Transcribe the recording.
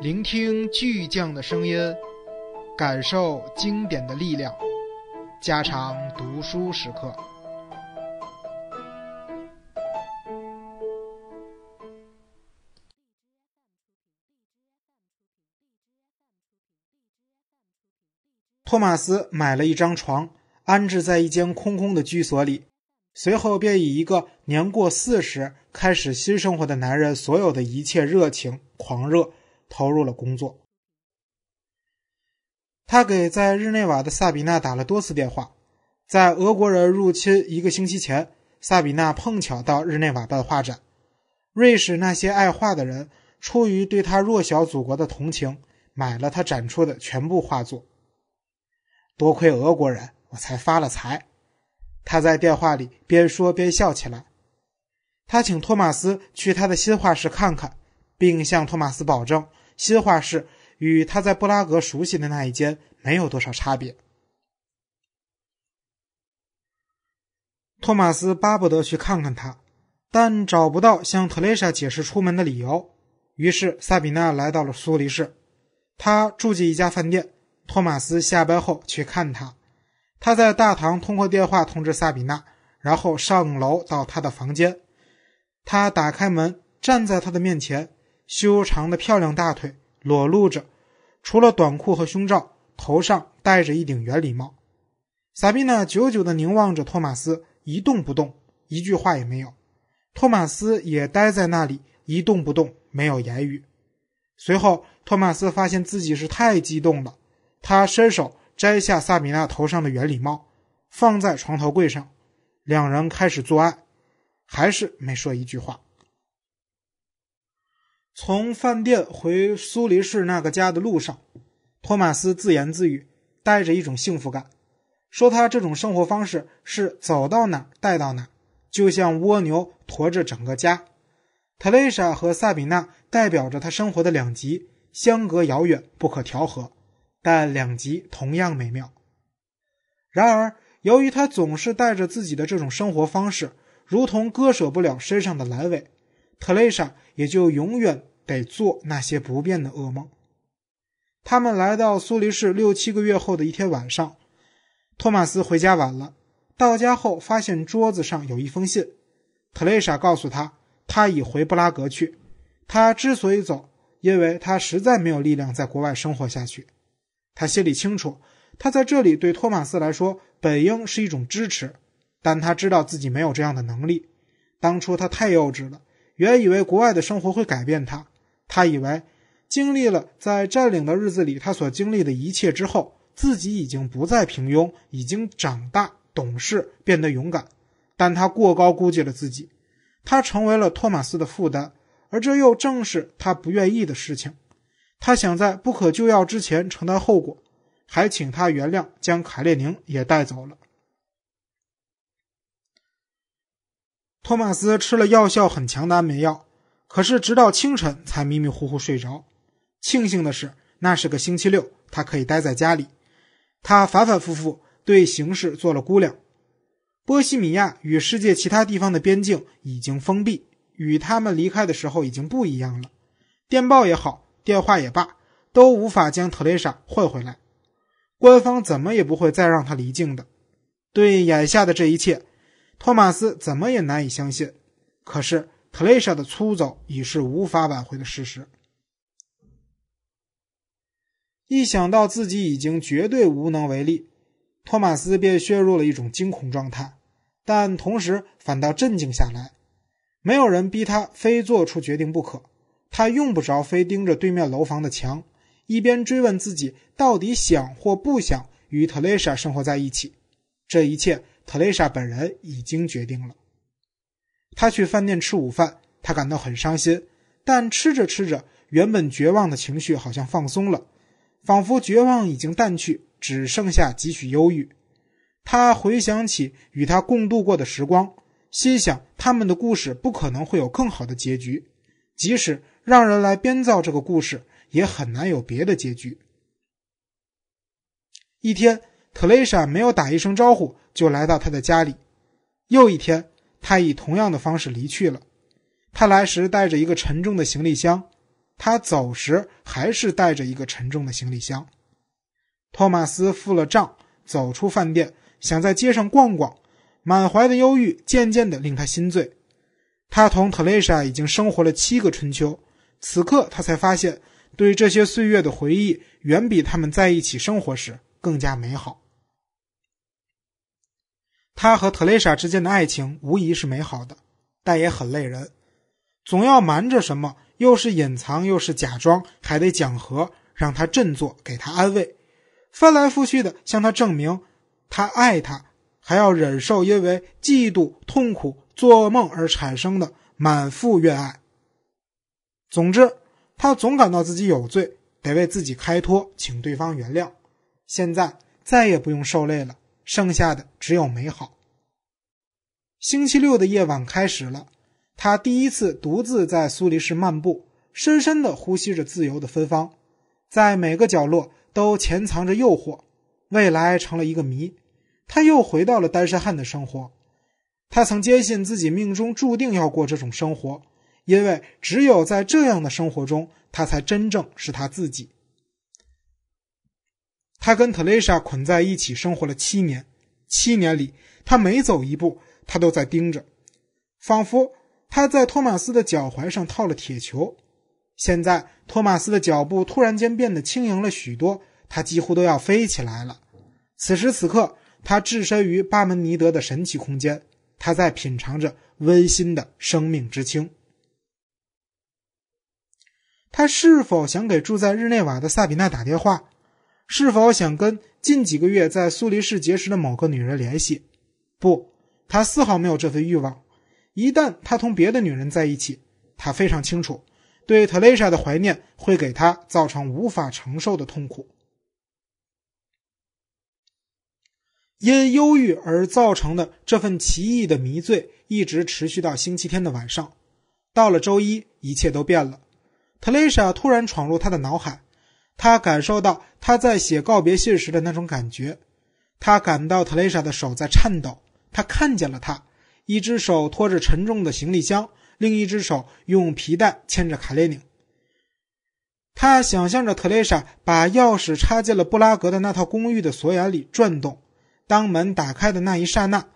聆听巨匠的声音，感受经典的力量。加长读书时刻。托马斯买了一张床，安置在一间空空的居所里。随后便以一个年过四十、开始新生活的男人所有的一切热情、狂热，投入了工作。他给在日内瓦的萨比娜打了多次电话。在俄国人入侵一个星期前，萨比娜碰巧到日内瓦办画展。瑞士那些爱画的人出于对他弱小祖国的同情，买了他展出的全部画作。多亏俄国人，我才发了财。他在电话里边说边笑起来。他请托马斯去他的新画室看看，并向托马斯保证，新画室与他在布拉格熟悉的那一间没有多少差别。托马斯巴不得去看看他，但找不到向特蕾莎解释出门的理由。于是萨比娜来到了苏黎世，她住进一家饭店。托马斯下班后去看她。他在大堂通过电话通知萨比娜，然后上楼到她的房间。他打开门，站在她的面前，修长的漂亮大腿裸露着，除了短裤和胸罩，头上戴着一顶圆礼帽。萨比娜久久地凝望着托马斯，一动不动，一句话也没有。托马斯也呆在那里，一动不动，没有言语。随后，托马斯发现自己是太激动了，他伸手。摘下萨比娜头上的圆礼帽，放在床头柜上，两人开始做爱，还是没说一句话。从饭店回苏黎世那个家的路上，托马斯自言自语，带着一种幸福感，说他这种生活方式是走到哪带到哪，就像蜗牛驮着整个家。特蕾莎和萨比娜代表着他生活的两极，相隔遥远，不可调和。但两极同样美妙。然而，由于他总是带着自己的这种生活方式，如同割舍不了身上的阑尾，特蕾莎也就永远得做那些不变的噩梦。他们来到苏黎世六七个月后的一天晚上，托马斯回家晚了，到家后发现桌子上有一封信。特蕾莎告诉他，他已回布拉格去。他之所以走，因为他实在没有力量在国外生活下去。他心里清楚，他在这里对托马斯来说本应是一种支持，但他知道自己没有这样的能力。当初他太幼稚了，原以为国外的生活会改变他。他以为经历了在占领的日子里他所经历的一切之后，自己已经不再平庸，已经长大、懂事，变得勇敢。但他过高估计了自己，他成为了托马斯的负担，而这又正是他不愿意的事情。他想在不可救药之前承担后果，还请他原谅将卡列宁也带走了。托马斯吃了药效很强的安眠药，可是直到清晨才迷迷糊糊睡着。庆幸的是，那是个星期六，他可以待在家里。他反反复复对形势做了估量。波西米亚与世界其他地方的边境已经封闭，与他们离开的时候已经不一样了。电报也好。电话也罢，都无法将特蕾莎换回来。官方怎么也不会再让他离境的。对眼下的这一切，托马斯怎么也难以相信。可是特蕾莎的出走已是无法挽回的事实。一想到自己已经绝对无能为力，托马斯便陷入了一种惊恐状态，但同时反倒镇静下来。没有人逼他非做出决定不可。他用不着非盯着对面楼房的墙，一边追问自己到底想或不想与特蕾莎生活在一起。这一切，特蕾莎本人已经决定了。他去饭店吃午饭，他感到很伤心，但吃着吃着，原本绝望的情绪好像放松了，仿佛绝望已经淡去，只剩下几许忧郁。他回想起与他共度过的时光，心想他们的故事不可能会有更好的结局，即使。让人来编造这个故事，也很难有别的结局。一天，特蕾莎没有打一声招呼就来到他的家里。又一天，他以同样的方式离去了。他来时带着一个沉重的行李箱，他走时还是带着一个沉重的行李箱。托马斯付了账，走出饭店，想在街上逛逛，满怀的忧郁渐渐的令他心醉。他同特蕾莎已经生活了七个春秋，此刻他才发现，对这些岁月的回忆远比他们在一起生活时更加美好。他和特蕾莎之间的爱情无疑是美好的，但也很累人，总要瞒着什么，又是隐藏又是假装，还得讲和，让他振作，给他安慰，翻来覆去的向他证明他爱他，还要忍受因为嫉妒、痛苦、做噩梦而产生的满腹怨爱。总之，他总感到自己有罪，得为自己开脱，请对方原谅。现在再也不用受累了。剩下的只有美好。星期六的夜晚开始了，他第一次独自在苏黎世漫步，深深的呼吸着自由的芬芳，在每个角落都潜藏着诱惑，未来成了一个谜。他又回到了单身汉的生活，他曾坚信自己命中注定要过这种生活，因为只有在这样的生活中，他才真正是他自己。他跟特蕾莎捆在一起生活了七年，七年里，他每走一步，他都在盯着，仿佛他在托马斯的脚踝上套了铁球。现在，托马斯的脚步突然间变得轻盈了许多，他几乎都要飞起来了。此时此刻，他置身于巴门尼德的神奇空间，他在品尝着温馨的生命之轻。他是否想给住在日内瓦的萨比娜打电话？是否想跟近几个月在苏黎世结识的某个女人联系？不，他丝毫没有这份欲望。一旦他同别的女人在一起，他非常清楚，对特蕾莎的怀念会给他造成无法承受的痛苦。因忧郁而造成的这份奇异的迷醉，一直持续到星期天的晚上。到了周一，一切都变了。特蕾莎突然闯入他的脑海。他感受到他在写告别信时的那种感觉，他感到特蕾莎的手在颤抖。他看见了他，一只手托着沉重的行李箱，另一只手用皮带牵着卡列宁。他想象着特蕾莎把钥匙插进了布拉格的那套公寓的锁眼里转动。当门打开的那一刹那，